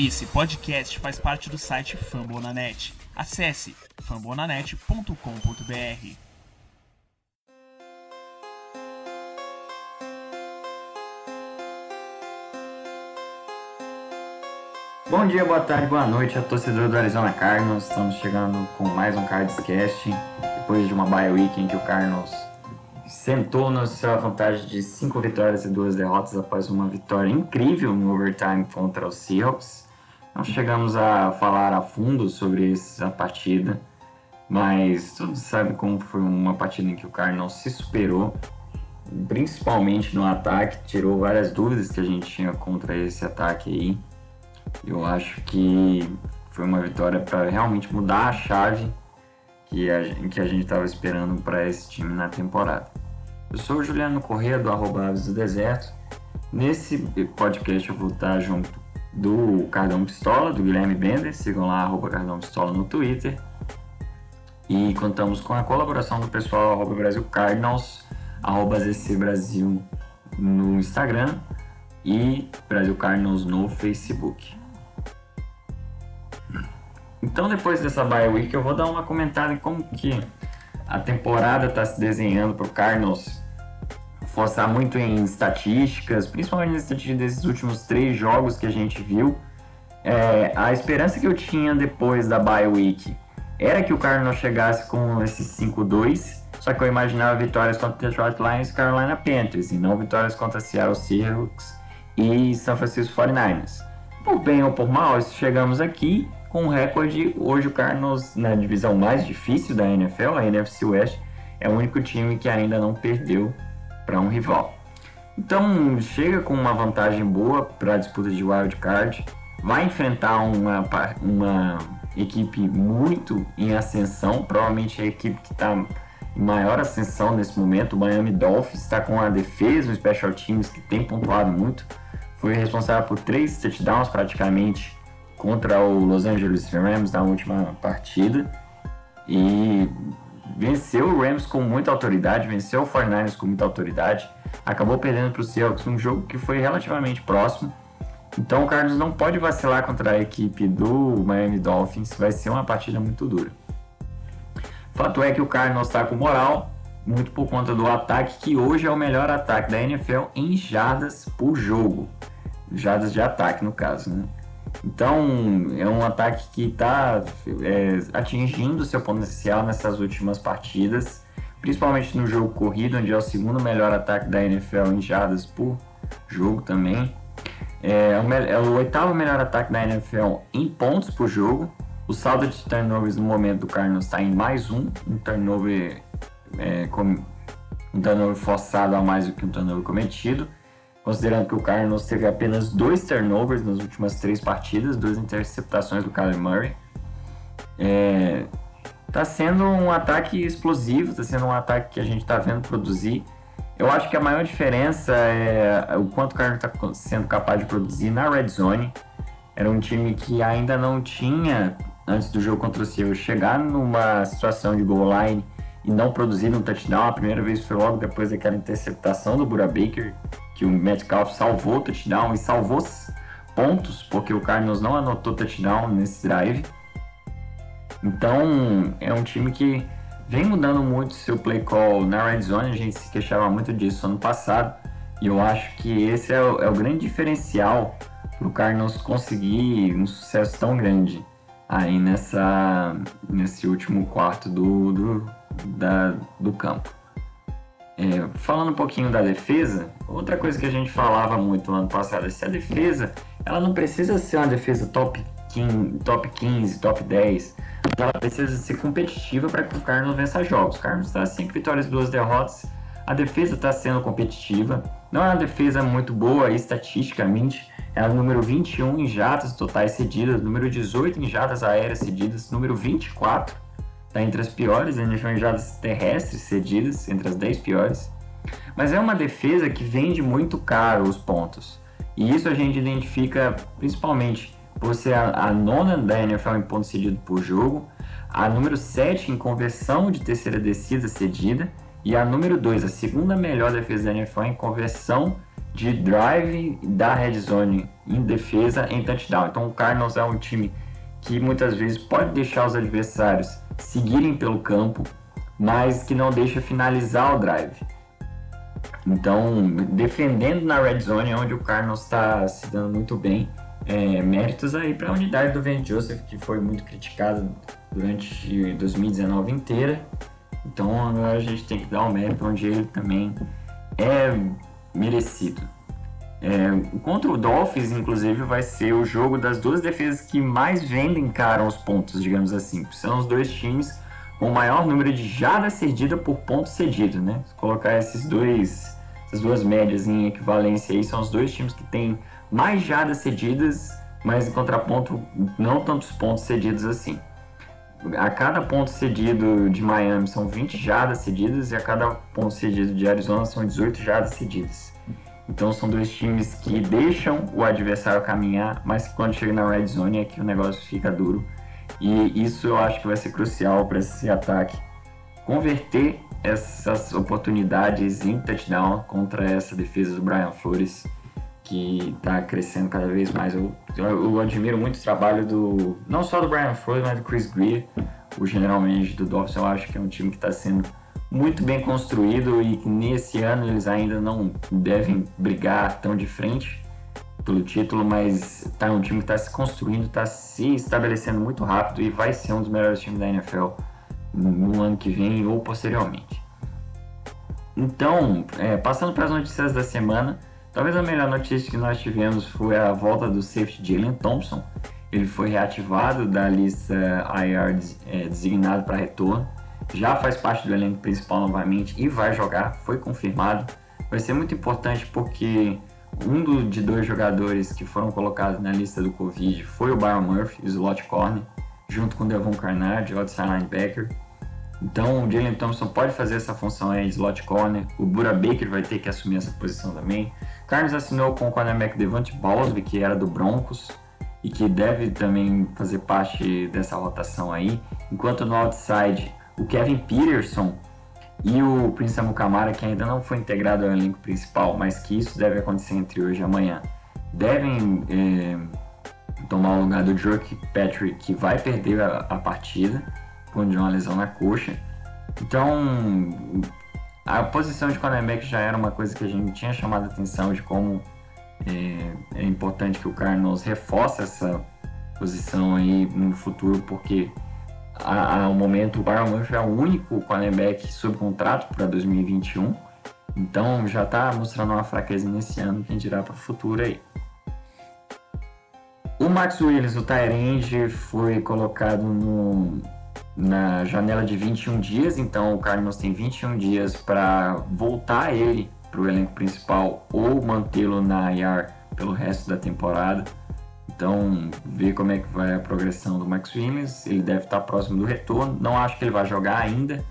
Esse podcast faz parte do site Fambonanet. Acesse fambonanet.com.br. Bom dia, boa tarde, boa noite a torcedor do Arizona Cardinals. Estamos chegando com mais um Cardscast. Depois de uma bye week em que o Cardinals sentou na sua vantagem de 5 vitórias e 2 derrotas após uma vitória incrível no overtime contra os Seahawks. Não chegamos a falar a fundo sobre essa partida, mas todos sabem como foi uma partida em que o Cardinals se superou, principalmente no ataque, tirou várias dúvidas que a gente tinha contra esse ataque aí. Eu acho que foi uma vitória para realmente mudar a chave que a, que a gente estava esperando para esse time na temporada. Eu sou o Juliano Corrêa, do arroba Aves do Deserto. Nesse podcast eu vou estar junto do Cardão Pistola, do Guilherme Bender. Sigam lá, arroba Cardão Pistola no Twitter. E contamos com a colaboração do pessoal arroba Brasil Cardinals, arroba ZC Brasil no Instagram e Brasil Cardinals no Facebook. Então depois dessa bye week eu vou dar uma comentada em como que a temporada está se desenhando para o Cardinals forçar muito em estatísticas, principalmente nas estatísticas desses últimos três jogos que a gente viu. É, a esperança que eu tinha depois da bye week era que o Cardinals chegasse com esses 5-2, só que eu imaginava vitórias contra o Detroit Lions e Carolina Panthers, e não vitórias contra Seattle Seahawks e San Francisco 49ers. Por bem ou por mal, chegamos aqui com um recorde. Hoje o Cardinals, na divisão mais difícil da NFL, a NFC West, é o único time que ainda não perdeu para um rival. Então chega com uma vantagem boa para a disputa de wild card, vai enfrentar uma, uma equipe muito em ascensão, provavelmente a equipe que está em maior ascensão nesse momento, o Miami Dolphins está com a defesa, o special teams que tem pontuado muito, foi responsável por três touchdowns praticamente contra o Los Angeles Rams na última partida e venceu o Rams com muita autoridade, venceu o 49ers com muita autoridade, acabou perdendo para o Seahawks um jogo que foi relativamente próximo. Então o Carlos não pode vacilar contra a equipe do Miami Dolphins, vai ser uma partida muito dura. Fato é que o Cardinals está com moral, muito por conta do ataque, que hoje é o melhor ataque da NFL em jardas por jogo. Jardas de ataque, no caso, né? Então, é um ataque que está é, atingindo seu potencial nessas últimas partidas, principalmente no jogo corrido, onde é o segundo melhor ataque da NFL em jardas por jogo também. É, o, é o oitavo melhor ataque da NFL em pontos por jogo. O saldo de turnovers no momento do Cardinals está em mais um, um turnover, é, com, um turnover forçado a mais do que um turnover cometido considerando que o Cardinals teve apenas dois turnovers nas últimas três partidas, duas interceptações do Kyler Murray. É, tá sendo um ataque explosivo, tá sendo um ataque que a gente tá vendo produzir. Eu acho que a maior diferença é o quanto o Cardinals está sendo capaz de produzir na red zone. Era um time que ainda não tinha, antes do jogo contra o Seahawks, chegar numa situação de goal line e não produzir um touchdown. A primeira vez foi logo depois daquela interceptação do Bura Baker, que o Metcalf salvou o touchdown e salvou pontos, porque o Cardinals não anotou touchdown nesse drive. Então, é um time que vem mudando muito seu play call na red zone, a gente se queixava muito disso ano passado, e eu acho que esse é o, é o grande diferencial para o Cardinals conseguir um sucesso tão grande aí nessa, nesse último quarto do, do, da, do campo. É, falando um pouquinho da defesa, outra coisa que a gente falava muito no ano passado é se a defesa ela não precisa ser uma defesa top 15, top, 15, top 10, ela precisa ser competitiva para que o Carlos vença jogos. O Carlos está 5 vitórias e 2 derrotas, a defesa está sendo competitiva, não é uma defesa muito boa estatisticamente, é o número 21 em jatas totais cedidas, número 18 em jatas aéreas cedidas, número 24 está entre as piores em jardas terrestres cedidas, entre as 10 piores. Mas é uma defesa que vende muito caro os pontos. E isso a gente identifica principalmente por ser a, a nona da NFL em pontos cedidos por jogo, a número 7 em conversão de terceira descida cedida e a número 2, a segunda melhor defesa da NFL em conversão de drive da red zone em defesa em touchdown. Então o Cardinals é um time que muitas vezes pode deixar os adversários seguirem pelo campo, mas que não deixa finalizar o drive. Então, defendendo na red zone, é onde o Cardinals está se dando muito bem. É, méritos aí para a unidade do Van Joseph, que foi muito criticada durante 2019 inteira. Então, agora a gente tem que dar um mérito onde ele também é merecido. É, contra o Dolphins, inclusive, vai ser o jogo das duas defesas que mais vendem cara os pontos, digamos assim. São os dois times com o maior número de jardas cedidas por ponto cedido, né? Se colocar esses dois, essas duas médias em equivalência aí, são os dois times que têm mais jardas cedidas, mas em contraponto, não tantos pontos cedidos assim. A cada ponto cedido de Miami são 20 jardas cedidas e a cada ponto cedido de Arizona são 18 jardas cedidas. Então são dois times que deixam o adversário caminhar, mas quando chega na red zone é que o negócio fica duro. E isso eu acho que vai ser crucial para esse ataque converter essas oportunidades em touchdown contra essa defesa do Brian Flores, que está crescendo cada vez mais. Eu, eu, eu, admiro muito o trabalho do não só do Brian Flores, mas do Chris Greer, o general manager do Dolphins. Eu acho que é um time que está sendo muito bem construído e nesse ano eles ainda não devem brigar tão de frente pelo título, mas tá um time que está se construindo, está se estabelecendo muito rápido e vai ser um dos melhores times da NFL no ano que vem ou posteriormente. Então, é, passando para as notícias da semana, talvez a melhor notícia que nós tivemos foi a volta do safety Jalen Thompson. Ele foi reativado da lista IR é, designado para retorno já faz parte do elenco principal novamente e vai jogar, foi confirmado. Vai ser muito importante porque um do, de dois jogadores que foram colocados na lista do Covid foi o Byron Murphy, o slot corner, junto com o Devon Carnard, o outside linebacker. Então o Jalen Thompson pode fazer essa função aí slot corner, o Bura Baker vai ter que assumir essa posição também. Carlos assinou com o cornerback Devante Balsby, que era do Broncos, e que deve também fazer parte dessa rotação aí. Enquanto no outside o Kevin Peterson e o Prince Amukamara, que ainda não foi integrado ao elenco principal, mas que isso deve acontecer entre hoje e amanhã, devem é, tomar o lugar do Jork Patrick, que vai perder a, a partida com uma lesão na coxa. Então, a posição de cornerback já era uma coisa que a gente tinha chamado a atenção de como é, é importante que o Cardinals reforce essa posição aí no futuro, porque ao momento, o Byron Murphy é o único cornerback sob contrato para 2021. Então já está mostrando uma fraqueza nesse ano, quem dirá para o futuro aí. O Max Willis, o Tyrande, foi colocado no, na janela de 21 dias, então o Cardinals tem 21 dias para voltar ele para o elenco principal ou mantê-lo na IR pelo resto da temporada. Então, ver como é que vai a progressão do Max Williams. Ele deve estar próximo do retorno. Não acho que ele vai jogar ainda.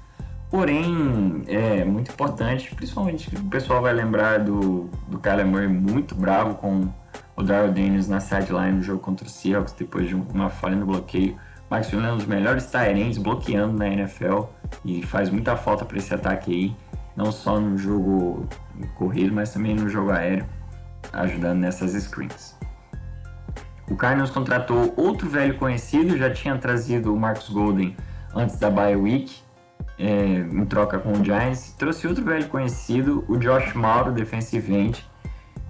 Porém, é muito importante, principalmente o pessoal vai lembrar do, do Kyler Murray muito bravo com o Darrell Daniels na sideline no jogo contra o Seahawks, depois de uma falha no bloqueio. Max Williams é um dos melhores Tyrants bloqueando na NFL e faz muita falta para esse ataque aí, não só no jogo corrido, mas também no jogo aéreo, ajudando nessas screens. O Cardinals contratou outro velho conhecido, já tinha trazido o Marcus Golden antes da bye week, é, em troca com o Giants. Trouxe outro velho conhecido, o Josh Mauro, defensive end,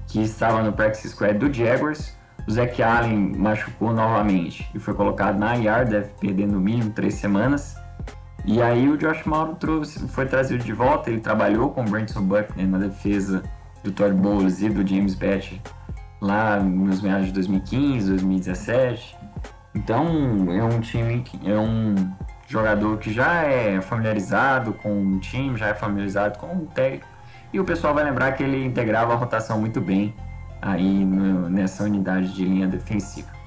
que estava no practice squad do Jaguars. O Zach Allen machucou novamente e foi colocado na IR, deve perder no mínimo três semanas. E aí o Josh Mauro trouxe, foi trazido de volta, ele trabalhou com o Branson Buckner na defesa do Todd Bowles e do James Batch lá nos meados de 2015, 2017. Então é um time que é um jogador que já é familiarizado com o time, já é familiarizado com o técnico. E o pessoal vai lembrar que ele integrava a rotação muito bem aí no, nessa unidade de linha defensiva.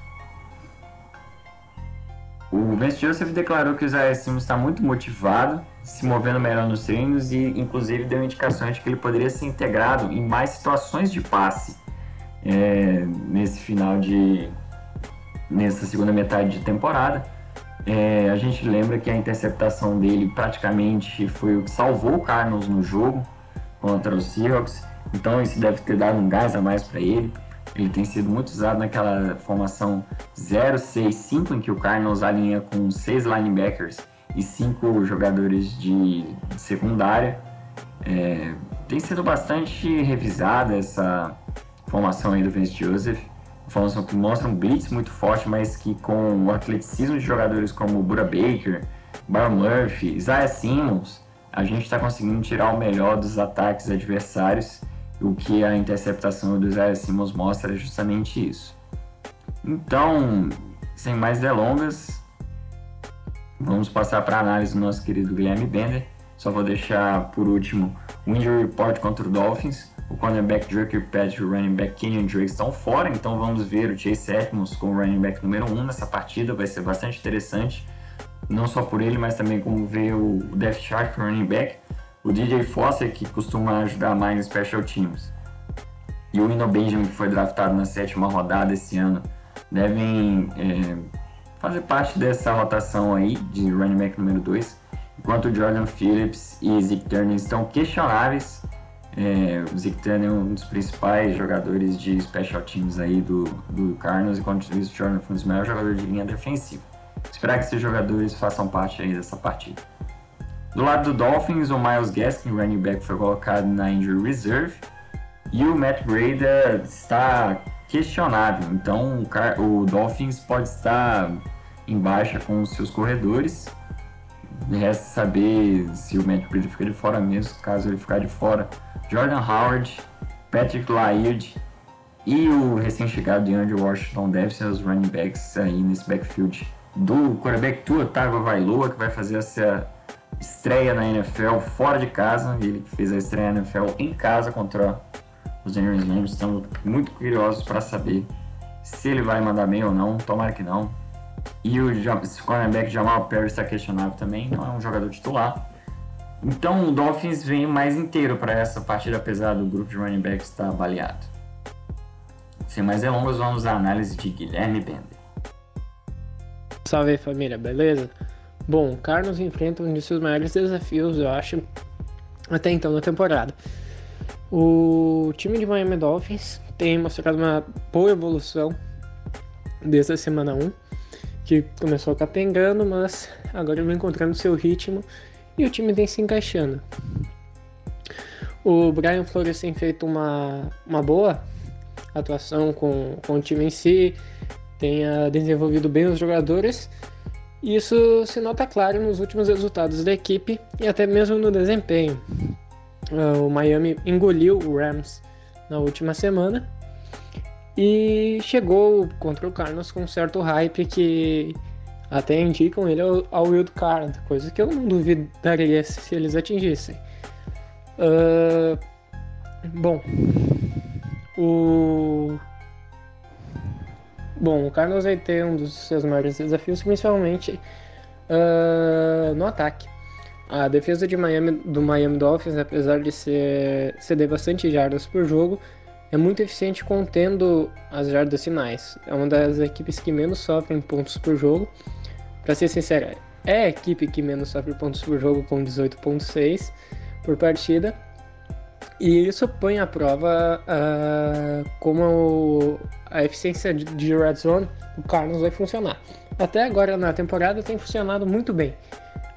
O Vance Joseph declarou que o Isaiah Simmons está muito motivado, se movendo melhor nos treinos e inclusive deu indicações de que ele poderia ser integrado em mais situações de passe é, nesse final de. nessa segunda metade de temporada. É, a gente lembra que a interceptação dele praticamente foi o que salvou o Cardinals no jogo contra os Seahawks, então isso deve ter dado um gás a mais para ele. Ele tem sido muito usado naquela formação 0-6-5 em que o Cardinals alinha com seis linebackers e cinco jogadores de secundária. É, tem sido bastante revisada essa formação aí do Vince Joseph. Formação que mostra um blitz muito forte, mas que com o atleticismo de jogadores como Buda Baker, Byron Murphy, Isaiah Simmons, a gente está conseguindo tirar o melhor dos ataques adversários. O que a interceptação do Isaiah Simmons mostra é justamente isso. Então, sem mais delongas, vamos passar para a análise do nosso querido Guilherme Bender. Só vou deixar por último o injury report contra o Dolphins o cornerback Drake Kirkpatrick e o running back Kenyon Drake estão fora, então vamos ver o Chase Edmonds como running back número 1 um nessa partida, vai ser bastante interessante, não só por ele, mas também como ver o Death Shark running back, o DJ Foster, que costuma ajudar mais em special teams, e o Ino Benjamin, que foi draftado na sétima rodada esse ano, devem é, fazer parte dessa rotação aí de running back número 2, enquanto Jordan Phillips e Zeke Turner estão questionáveis, é, o Turner é um dos principais jogadores de special teams aí do, do Cardinals, enquanto o Jordan foi um dos melhores jogadores de linha defensiva. Esperar que esses jogadores façam parte aí dessa partida. Do lado do Dolphins, o Miles Gaskin, running back, foi colocado na injury reserve e o Matt Breda está questionável. Então o, o Dolphins pode estar em baixa com os seus corredores. Resta saber se o Matt Breda fica de fora mesmo. Caso ele ficar de fora, Jordan Howard, Patrick Laird e o recém-chegado de Andrew Washington devem ser os running backs aí nesse backfield do quarterback Tua Tagovailoa, que vai fazer essa estreia na NFL fora de casa. Ele fez a estreia na NFL em casa contra os Daniels Rams. Estamos muito curiosos para saber se ele vai mandar bem ou não. Tomara que não. E o cornerback Jamal Perry está questionável também, não é um jogador titular. Então o Dolphins vem mais inteiro para essa partida, apesar do grupo de running backs estar avaliado. Sem mais delongas, vamos à análise de Guilherme Bender. Salve família, beleza? Bom, o Carlos enfrenta um de seus maiores desafios, eu acho, até então na temporada. O time de Miami Dolphins tem mostrado uma boa evolução desde a semana 1, que começou capengando, mas agora vem encontrando seu ritmo e o time vem se encaixando. O Brian Flores tem feito uma, uma boa atuação com, com o time em si, tem desenvolvido bem os jogadores. E isso se nota claro nos últimos resultados da equipe e até mesmo no desempenho. Uh, o Miami engoliu o Rams na última semana e chegou contra o Cardinals com um certo hype que até indicam ele ao, ao wild card, coisa que eu não duvidaria se eles atingissem. Uh, bom, o bom, o Carlos vai ter um dos seus maiores desafios, principalmente uh, no ataque. A defesa de Miami, do Miami Dolphins, apesar de ser, ceder bastante jardas por jogo, é muito eficiente contendo as jardas finais. É uma das equipes que menos sofrem pontos por jogo Pra ser sincero, é a equipe que menos sofre pontos por jogo com 18.6 por partida. E isso põe à prova uh, como a eficiência de red zone do Carlos vai funcionar. Até agora na temporada tem funcionado muito bem.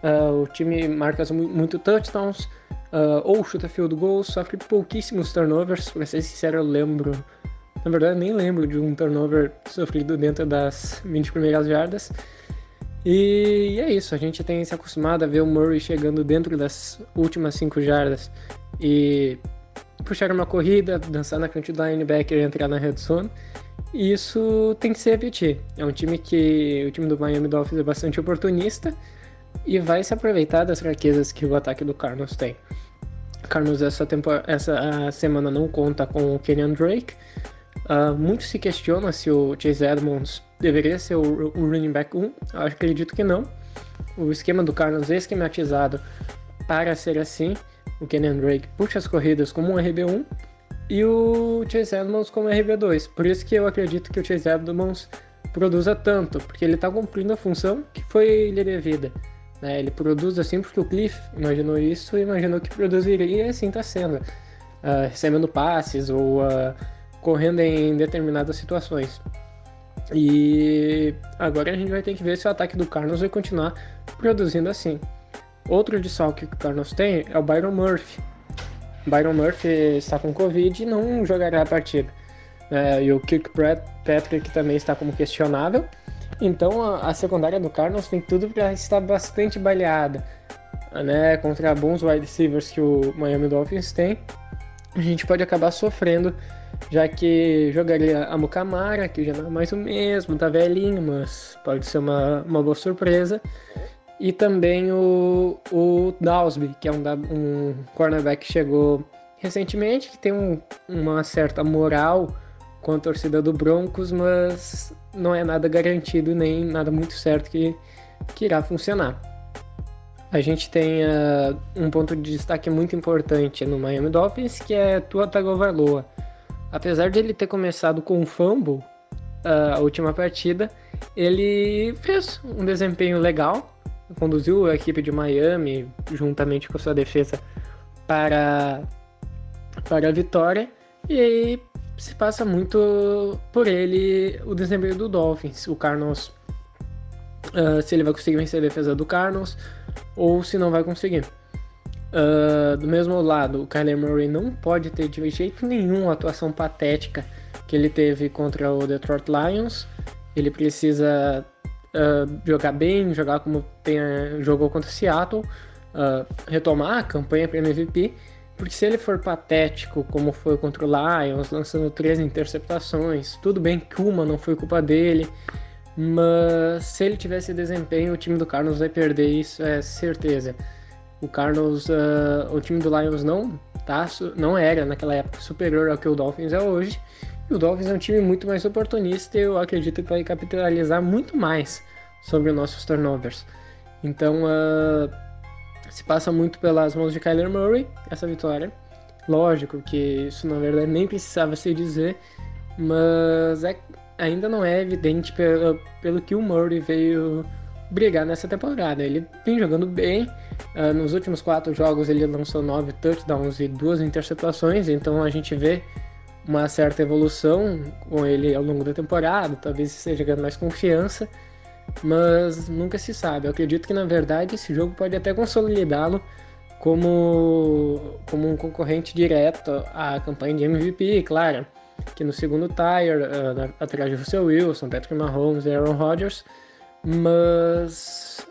Uh, o time marca muito touchdowns, uh, ou chuta field goals, sofre pouquíssimos turnovers. Pra ser sincero, eu lembro. Na verdade, nem lembro de um turnover sofrido dentro das 20 primeiras jardas. E é isso, a gente tem se acostumado a ver o Murray chegando dentro das últimas 5 jardas e puxar uma corrida, dançar na frente do linebacker e entrar na red zone. E isso tem que se repetir. É um time que o time do Miami Dolphins é bastante oportunista e vai se aproveitar das fraquezas que o ataque do Carlos tem. Carlos essa, essa semana não conta com o Kenyan Drake. Uh, muito se questiona se o Chase Edmonds deveria ser o, o running back 1? Eu acredito que não. O esquema do Carlos é esquematizado para ser assim. O Kenyan Drake puxa as corridas como um RB1 e o Chase Edmonds como RB2. Por isso que eu acredito que o Chase Edmonds produza tanto, porque ele está cumprindo a função que foi lhe devida. Né? Ele produz assim porque o Cliff imaginou isso e imaginou que produziria e assim está sendo. Uh, recebendo passes ou uh, correndo em determinadas situações. E agora a gente vai ter que ver se o ataque do Carlos vai continuar produzindo assim. Outro desfalque que o Carlos tem é o Byron Murphy. Byron Murphy está com Covid e não jogará a partida. É, e o Kirkpatrick também está como questionável. Então a, a secundária do Cardinals tem tudo para estar bastante baleada. Né, contra bons wide receivers que o Miami Dolphins tem, a gente pode acabar sofrendo, já que jogaria a Mukamara, que já não é mais o mesmo, tá velhinho, mas pode ser uma, uma boa surpresa. E também o, o Dawsby, que é um, um cornerback que chegou recentemente, que tem um, uma certa moral com a torcida do Broncos, mas não é nada garantido nem nada muito certo que, que irá funcionar. A gente tem uh, um ponto de destaque muito importante no Miami Dolphins, que é Tua Tagovailoa. Apesar de ele ter começado com um fumble uh, a última partida, ele fez um desempenho legal, conduziu a equipe de Miami juntamente com a sua defesa para, para a vitória e se passa muito por ele o desempenho do Dolphins. O Carlos, uh, se ele vai conseguir vencer a defesa do Carlos ou se não vai conseguir. Uh, do mesmo lado, o Kyler Murray não pode ter de jeito nenhum a atuação patética que ele teve contra o Detroit Lions. Ele precisa uh, jogar bem, jogar como tem, jogou contra o Seattle, retomar a campanha para MVP porque se ele for patético, como foi contra o Lions, lançando três interceptações, tudo bem que uma não foi culpa dele, mas se ele tivesse desempenho, o time do Carlos vai perder isso, é certeza. O Carlos, uh, o time do Lions não, tá, não era naquela época superior ao que o Dolphins é hoje. E o Dolphins é um time muito mais oportunista e eu acredito que vai capitalizar muito mais sobre os nossos turnovers. Então, uh, se passa muito pelas mãos de Kyler Murray, essa vitória. Lógico que isso na verdade nem precisava se dizer, mas é, ainda não é evidente pelo, pelo que o Murray veio brigar nessa temporada. Ele vem jogando bem, uh, nos últimos quatro jogos ele lançou nove touchdowns e duas interceptações, então a gente vê uma certa evolução com ele ao longo da temporada, talvez esteja ganhando mais confiança mas nunca se sabe. Eu acredito que na verdade esse jogo pode até consolidá-lo como, como um concorrente direto à campanha de MVP, claro, que no segundo tire, uh, atrás de Russell Wilson, Patrick Mahomes e Aaron Rodgers, mas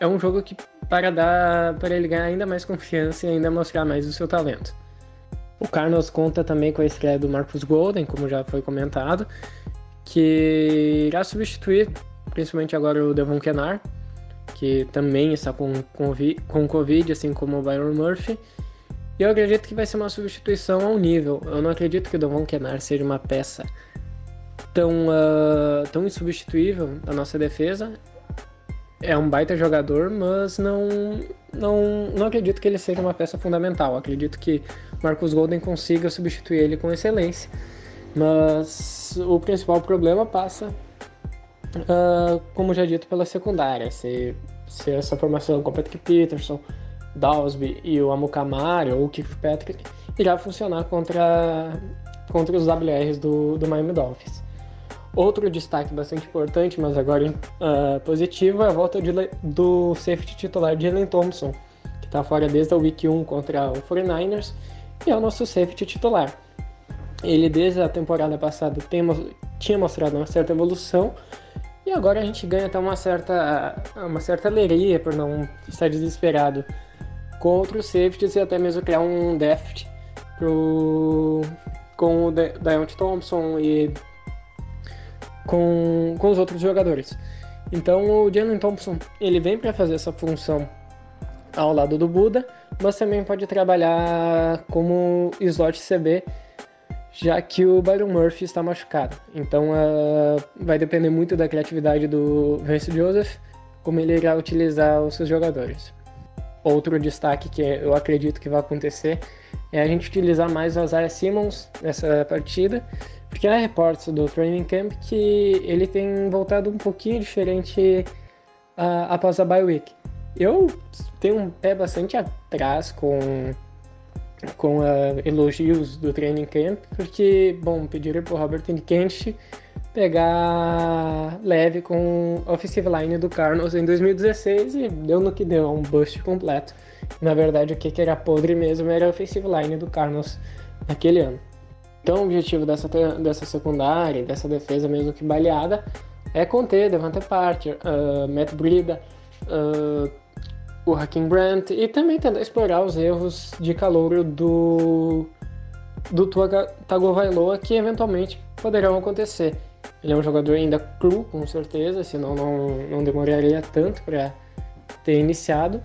é um jogo que para dar para ele ganhar ainda mais confiança e ainda mostrar mais o seu talento. O Carlos conta também com a estreia do Marcus Golden, como já foi comentado, que irá substituir principalmente agora o Devon Kenar, que também está com, com, com Covid, assim como o Byron Murphy. E eu acredito que vai ser uma substituição ao nível. Eu não acredito que o Devon Kenar seja uma peça tão, uh, tão insubstituível da nossa defesa. É um baita jogador, mas não, não, não acredito que ele seja uma peça fundamental. acredito que Marcus Golden consiga substituir ele com excelência. Mas o principal problema passa uh, como já dito, pela secundária. Se, se essa formação com Patrick Peterson, Dawsby e o Amukamari ou o Kirkpatrick irá funcionar contra, contra os WRs do, do Miami Dolphins. Outro destaque bastante importante, mas agora uh, positivo, é a volta de, do safety titular Jalen Thompson, que está fora desde a Week 1 contra o 49ers, e é o nosso safety titular. Ele, desde a temporada passada, tem, tinha mostrado uma certa evolução, e agora a gente ganha até uma certa, uma certa alegria por não estar desesperado com outros safeties e até mesmo criar um deft pro, com o Deontay Thompson e com, com os outros jogadores. Então o Jalen Thompson ele vem para fazer essa função ao lado do Buda, mas também pode trabalhar como slot CB já que o Byron Murphy está machucado. Então uh, vai depender muito da criatividade do Vance Joseph, como ele irá utilizar os seus jogadores. Outro destaque que eu acredito que vai acontecer é a gente utilizar mais o Isaiah Simmons nessa partida, porque há reportes do training camp que ele tem voltado um pouquinho diferente uh, após a bye week. Eu tenho um pé bastante atrás com com uh, elogios do training camp, porque, bom, pediram para o Robert Kent pegar leve com offensive line do Cardinals em 2016 e deu no que deu, um bust completo. Na verdade, o que era podre mesmo era a offensive line do Cardinals naquele ano. Então, o objetivo dessa, dessa secundária, dessa defesa mesmo que baleada, é conter Devante Parker, uh, Matt Brida, uh, o Hakim Brandt e também tentar explorar os erros de calor do do Tua Tagovailoa que eventualmente poderão acontecer. Ele é um jogador ainda cru, com certeza, senão não, não demoraria tanto para ter iniciado.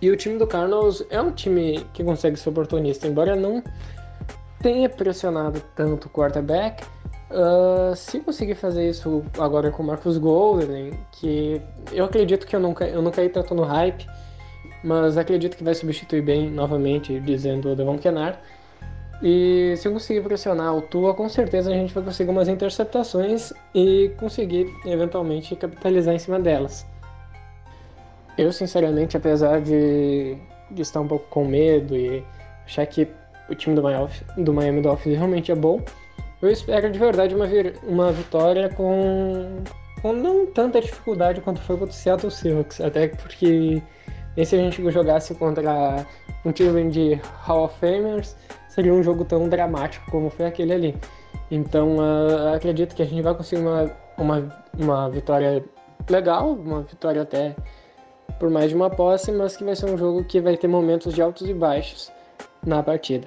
E o time do Cardinals é um time que consegue ser oportunista, embora não tenha pressionado tanto o quarterback. Uh, se conseguir fazer isso agora com o Marcus Golden, que eu acredito que eu nunca eu não caí tanto no hype, mas acredito que vai substituir bem novamente, dizendo o Devon Kennard. E se eu conseguir pressionar o Tua, com certeza a gente vai conseguir umas interceptações e conseguir eventualmente capitalizar em cima delas. Eu, sinceramente, apesar de, de estar um pouco com medo e achar que o time do Miami, do Miami Dolphins realmente é bom, eu espero de verdade uma, uma vitória com, com não tanta dificuldade quanto foi contra o Seattle Seahawks, até porque nem se a gente jogasse contra um time de Hall of Famers, seria um jogo tão dramático como foi aquele ali. Então, uh, acredito que a gente vai conseguir uma, uma, uma vitória legal, uma vitória até por mais de uma posse, mas que vai ser um jogo que vai ter momentos de altos e baixos na partida.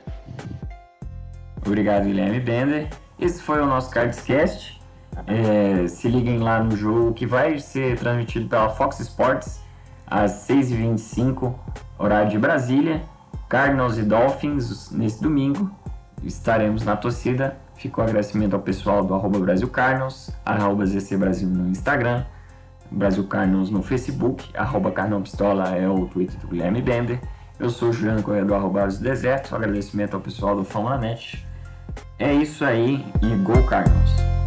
Obrigado, Guilherme Bender. Esse foi o nosso Cardscast. É, se liguem lá no jogo que vai ser transmitido pela Fox Sports às 6h25, horário de Brasília. Cardinals e Dolphins nesse domingo. Estaremos na torcida. Fica o agradecimento ao pessoal do arroba Brasil arroba ZC Brasil no Instagram, Brasil Cardinals no Facebook, arroba Pistola é o Twitter do Guilherme Bender. Eu sou o Juliano Correia do arroba do Deserto. Agradecimento ao pessoal do Fama Net. É isso aí e Go Cardinals!